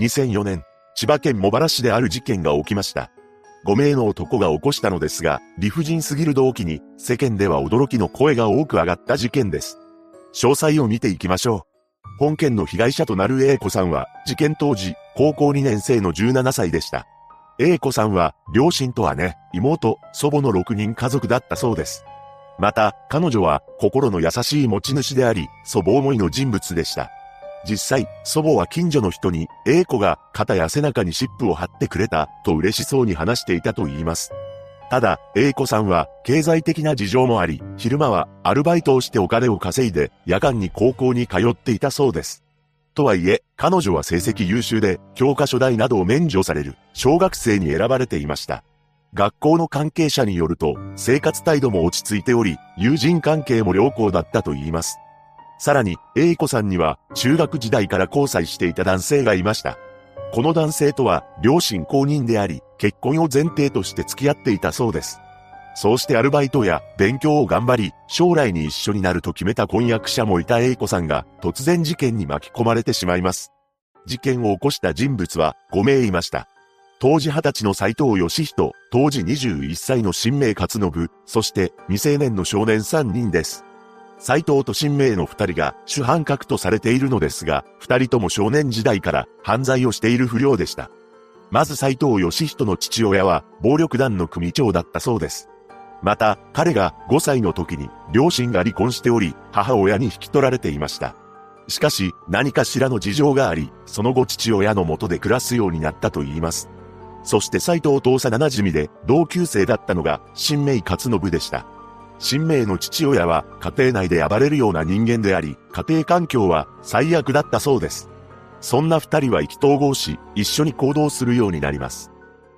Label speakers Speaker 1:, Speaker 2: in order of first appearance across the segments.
Speaker 1: 2004年、千葉県茂原市である事件が起きました。5名の男が起こしたのですが、理不尽すぎる動機に、世間では驚きの声が多く上がった事件です。詳細を見ていきましょう。本件の被害者となる A 子さんは、事件当時、高校2年生の17歳でした。A 子さんは、両親と姉、妹、祖母の6人家族だったそうです。また、彼女は、心の優しい持ち主であり、祖母思いの人物でした。実際、祖母は近所の人に、A 子が肩や背中に湿布を貼ってくれた、と嬉しそうに話していたと言います。ただ、A 子さんは、経済的な事情もあり、昼間は、アルバイトをしてお金を稼いで、夜間に高校に通っていたそうです。とはいえ、彼女は成績優秀で、教科書代などを免除される、小学生に選ばれていました。学校の関係者によると、生活態度も落ち着いており、友人関係も良好だったと言います。さらに、A 子さんには、中学時代から交際していた男性がいました。この男性とは、両親公認であり、結婚を前提として付き合っていたそうです。そうしてアルバイトや勉強を頑張り、将来に一緒になると決めた婚約者もいた A 子さんが突然事件に巻き込まれてしまいます。事件を起こした人物は5名いました。当時20歳の斎藤義人、当時21歳の新名勝信、そして未成年の少年3人です。斎藤と新名の二人が主犯格とされているのですが、二人とも少年時代から犯罪をしている不良でした。まず斎藤義人の父親は暴力団の組長だったそうです。また、彼が5歳の時に両親が離婚しており、母親に引き取られていました。しかし、何かしらの事情があり、その後父親の元で暮らすようになったと言います。そして斎藤と幼馴染で同級生だったのが、新名勝信でした。新名の父親は家庭内で暴れるような人間であり、家庭環境は最悪だったそうです。そんな二人は意気投合し、一緒に行動するようになります。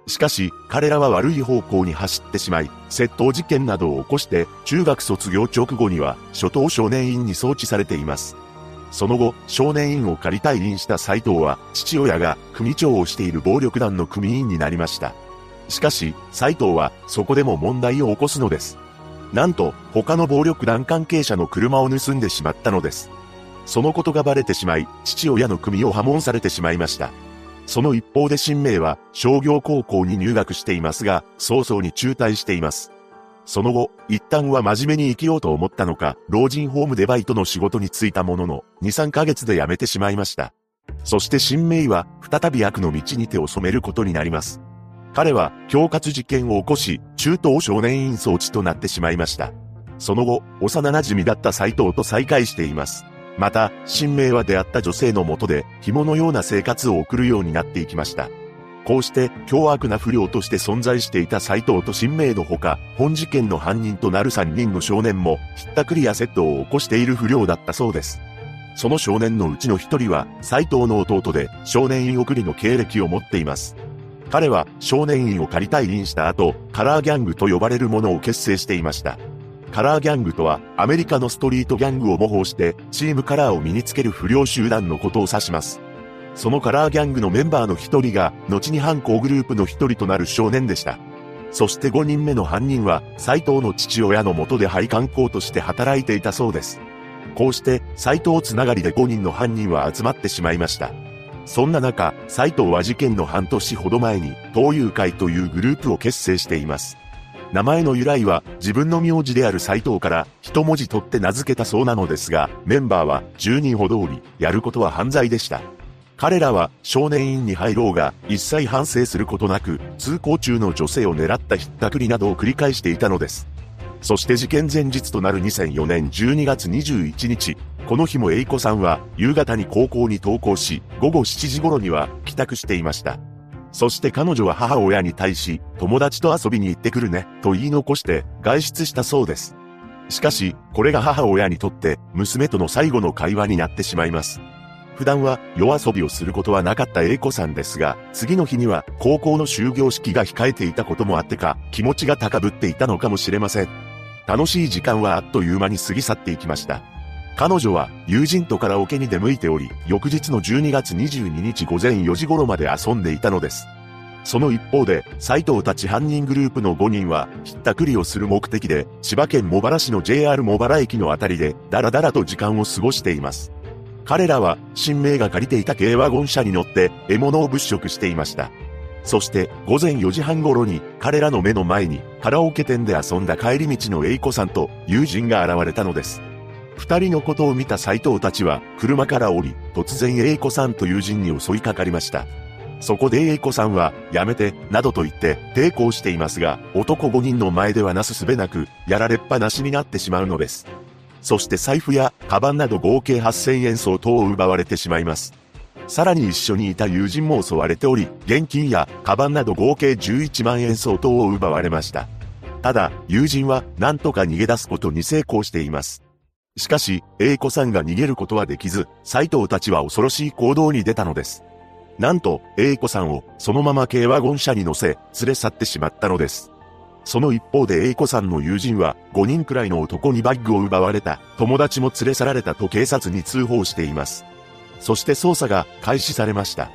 Speaker 1: しかし、彼らは悪い方向に走ってしまい、窃盗事件などを起こして、中学卒業直後には、初等少年院に送致されています。その後、少年院を仮退院した斎藤は、父親が組長をしている暴力団の組員になりました。しかし、斎藤は、そこでも問題を起こすのです。なんと、他の暴力団関係者の車を盗んでしまったのです。そのことがバレてしまい、父親の組を破門されてしまいました。その一方で新明は商業高校に入学していますが、早々に中退しています。その後、一旦は真面目に生きようと思ったのか、老人ホームでバイトの仕事に就いたものの、2、3ヶ月で辞めてしまいました。そして新明は、再び悪の道に手を染めることになります。彼は恐喝事件を起こし、中等少年院装置となってしまいました。その後、幼馴染だった斎藤と再会しています。また、新明は出会った女性のもとで、紐のような生活を送るようになっていきました。こうして、凶悪な不良として存在していた斎藤と新明のほか、本事件の犯人となる3人の少年も、ひったくりや窃盗を起こしている不良だったそうです。その少年のうちの一人は、斎藤の弟で、少年院送りの経歴を持っています。彼は少年院を仮退院した後、カラーギャングと呼ばれるものを結成していました。カラーギャングとは、アメリカのストリートギャングを模倣して、チームカラーを身につける不良集団のことを指します。そのカラーギャングのメンバーの一人が、後に犯行グループの一人となる少年でした。そして5人目の犯人は、斎藤の父親のもとで配管工として働いていたそうです。こうして、斎藤つながりで5人の犯人は集まってしまいました。そんな中、斎藤は事件の半年ほど前に、東友会というグループを結成しています。名前の由来は自分の名字である斎藤から一文字取って名付けたそうなのですが、メンバーは10人ほどおり、やることは犯罪でした。彼らは少年院に入ろうが一切反省することなく通行中の女性を狙ったひったくりなどを繰り返していたのです。そして事件前日となる2004年12月21日、この日も栄子さんは夕方に高校に登校し、午後7時頃には帰宅していました。そして彼女は母親に対し、友達と遊びに行ってくるね、と言い残して外出したそうです。しかし、これが母親にとって娘との最後の会話になってしまいます。普段は夜遊びをすることはなかった栄子さんですが、次の日には高校の終業式が控えていたこともあってか、気持ちが高ぶっていたのかもしれません。楽しい時間はあっという間に過ぎ去っていきました。彼女は友人とカラオケに出向いており、翌日の12月22日午前4時頃まで遊んでいたのです。その一方で、斎藤たち犯人グループの5人は、ひったくりをする目的で、千葉県茂原市の JR 茂原駅のあたりで、だらだらと時間を過ごしています。彼らは、新名が借りていた軽ワゴン車に乗って獲物を物色していました。そして午前4時半頃に彼らの目の前にカラオケ店で遊んだ帰り道の英子さんと友人が現れたのです。二人のことを見た斎藤たちは車から降り、突然英子さんと友人に襲いかかりました。そこで英子さんは、やめて、などと言って抵抗していますが、男5人の前ではなすすべなく、やられっぱなしになってしまうのです。そして財布や、カバンなど合計8000円相当を奪われてしまいます。さらに一緒にいた友人も襲われており、現金やカバンなど合計11万円相当を奪われました。ただ、友人は何とか逃げ出すことに成功しています。しかし、英子さんが逃げることはできず、斎藤たちは恐ろしい行動に出たのです。なんと、英子さんをそのまま軽ワゴン車に乗せ、連れ去ってしまったのです。その一方で英子さんの友人は、5人くらいの男にバッグを奪われた、友達も連れ去られたと警察に通報しています。そして捜査が開始されました。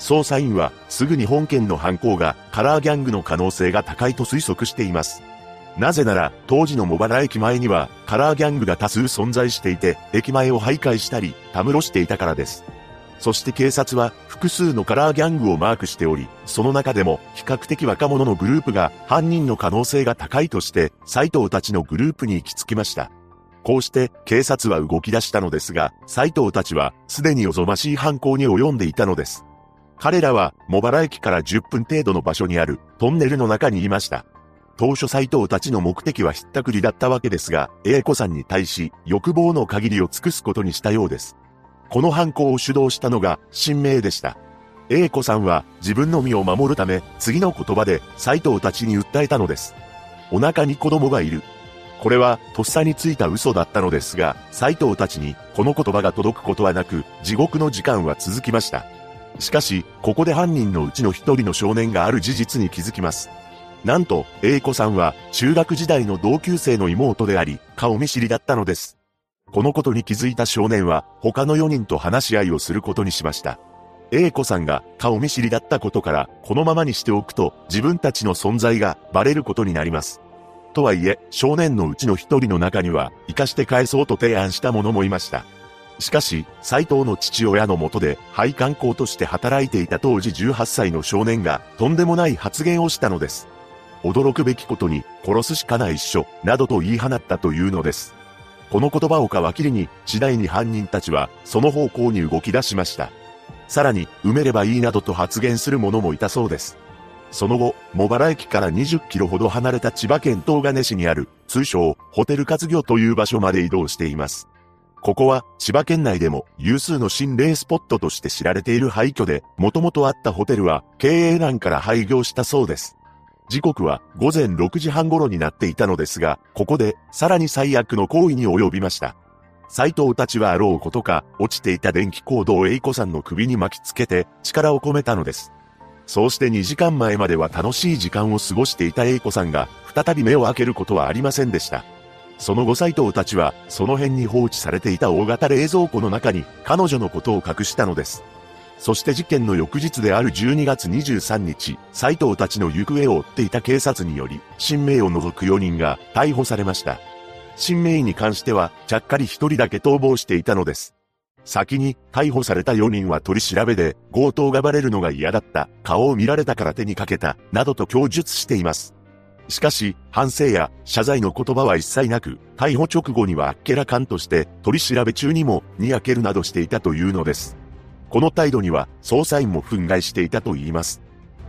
Speaker 1: 捜査員はすぐに本件の犯行がカラーギャングの可能性が高いと推測しています。なぜなら、当時の茂原駅前にはカラーギャングが多数存在していて、駅前を徘徊したり、たむろしていたからです。そして警察は複数のカラーギャングをマークしており、その中でも比較的若者のグループが犯人の可能性が高いとして、斎藤たちのグループに行き着きました。こうして警察は動き出したのですが、斎藤たちはすでにおぞましい犯行に及んでいたのです。彼らは茂原駅から10分程度の場所にあるトンネルの中にいました。当初斎藤たちの目的はひったくりだったわけですが、英子さんに対し欲望の限りを尽くすことにしたようです。この犯行を主導したのが新名でした。英子さんは自分の身を守るため次の言葉で斎藤たちに訴えたのです。お腹に子供がいる。これは、とっさについた嘘だったのですが、斎藤たちに、この言葉が届くことはなく、地獄の時間は続きました。しかし、ここで犯人のうちの一人の少年がある事実に気づきます。なんと、英子さんは、中学時代の同級生の妹であり、顔見知りだったのです。このことに気づいた少年は、他の4人と話し合いをすることにしました。英子さんが顔見知りだったことから、このままにしておくと、自分たちの存在がバレることになります。とはいえ、少年のうちの一人の中には、生かして返そうと提案した者もいました。しかし、斎藤の父親のもとで、配管工として働いていた当時18歳の少年が、とんでもない発言をしたのです。驚くべきことに、殺すしかないっしょ、などと言い放ったというのです。この言葉を皮切りに、次第に犯人たちは、その方向に動き出しました。さらに、埋めればいいなどと発言する者もいたそうです。その後、茂原駅から20キロほど離れた千葉県東金市にある、通称、ホテル活業という場所まで移動しています。ここは、千葉県内でも有数の心霊スポットとして知られている廃墟で、もともとあったホテルは、経営難から廃業したそうです。時刻は午前6時半頃になっていたのですが、ここで、さらに最悪の行為に及びました。斎藤たちはあろうことか、落ちていた電気コードを栄子さんの首に巻きつけて、力を込めたのです。そうして2時間前までは楽しい時間を過ごしていた英子さんが、再び目を開けることはありませんでした。その後斎藤たちは、その辺に放置されていた大型冷蔵庫の中に、彼女のことを隠したのです。そして事件の翌日である12月23日、斎藤たちの行方を追っていた警察により、新名を除く4人が逮捕されました。新名に関しては、ちゃっかり1人だけ逃亡していたのです。先に逮捕された4人は取り調べで強盗がバレるのが嫌だった、顔を見られたから手にかけた、などと供述しています。しかし、反省や謝罪の言葉は一切なく、逮捕直後にはあっけらかんとして取り調べ中にもにやけるなどしていたというのです。この態度には捜査員も憤慨していたと言います。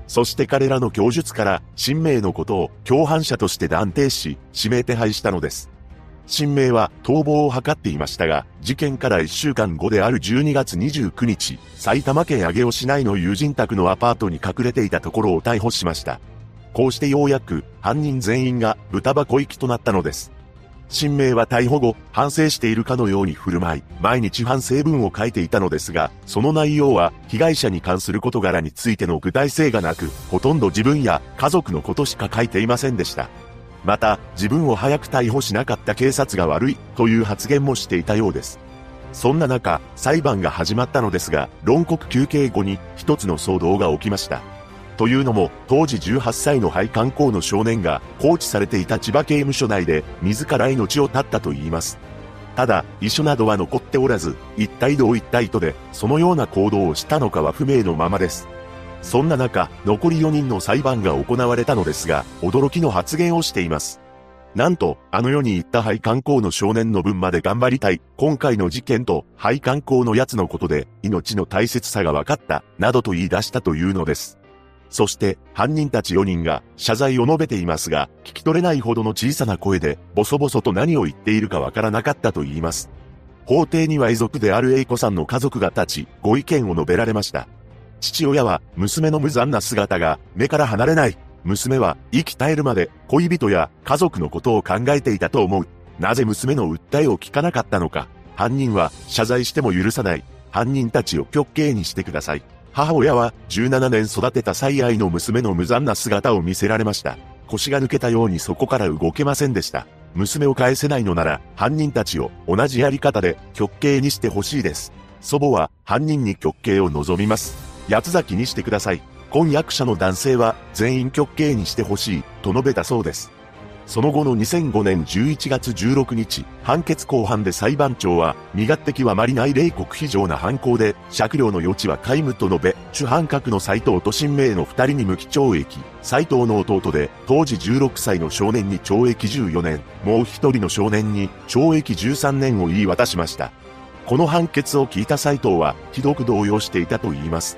Speaker 1: そして彼らの供述から、新名のことを共犯者として断定し、指名手配したのです。新名は逃亡を図っていましたが、事件から1週間後である12月29日、埼玉県上尾市内の友人宅のアパートに隠れていたところを逮捕しました。こうしてようやく犯人全員が豚箱行きとなったのです。新名は逮捕後、反省しているかのように振る舞い、毎日反省文を書いていたのですが、その内容は被害者に関する事柄についての具体性がなく、ほとんど自分や家族のことしか書いていませんでした。また、自分を早く逮捕しなかった警察が悪い、という発言もしていたようです。そんな中、裁判が始まったのですが、論告休憩後に一つの騒動が起きました。というのも、当時18歳の配管工の少年が放置されていた千葉刑務所内で自ら命を絶ったと言います。ただ、遺書などは残っておらず、一体どういった意図で、そのような行動をしたのかは不明のままです。そんな中、残り4人の裁判が行われたのですが、驚きの発言をしています。なんと、あの世に行った廃観光の少年の分まで頑張りたい。今回の事件と廃観光のやつのことで、命の大切さが分かった、などと言い出したというのです。そして、犯人たち4人が謝罪を述べていますが、聞き取れないほどの小さな声で、ボソボソと何を言っているかわからなかったと言います。法廷には遺族である A 子さんの家族が立ち、ご意見を述べられました。父親は、娘の無残な姿が目から離れない。娘は、生き絶えるまで、恋人や家族のことを考えていたと思う。なぜ娘の訴えを聞かなかったのか。犯人は、謝罪しても許さない。犯人たちを極刑にしてください。母親は17年育てた最愛の娘の無残な姿を見せられました。腰が抜けたようにそこから動けませんでした。娘を返せないのなら犯人たちを同じやり方で極刑にしてほしいです。祖母は犯人に極刑を望みます。八つ咲きにしてください。婚約者の男性は全員極刑にしてほしいと述べたそうです。その後の2005年11月16日、判決公判で裁判長は、身勝手極まりない冷酷非常な犯行で、酌量の余地は皆無と述べ、主犯格の斎藤と新名の二人に無期懲役、斎藤の弟で、当時16歳の少年に懲役14年、もう一人の少年に懲役13年を言い渡しました。この判決を聞いた斎藤は、ひどく動揺していたと言います。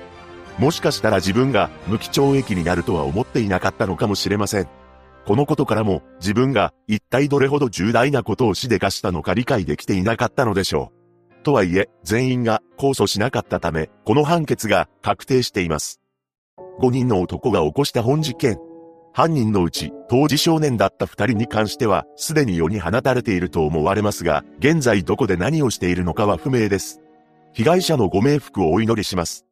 Speaker 1: もしかしたら自分が無期懲役になるとは思っていなかったのかもしれません。このことからも自分が一体どれほど重大なことをしでかしたのか理解できていなかったのでしょう。とはいえ、全員が控訴しなかったため、この判決が確定しています。5人の男が起こした本事件。犯人のうち、当時少年だった2人に関しては、すでに世に放たれていると思われますが、現在どこで何をしているのかは不明です。被害者のご冥福をお祈りします。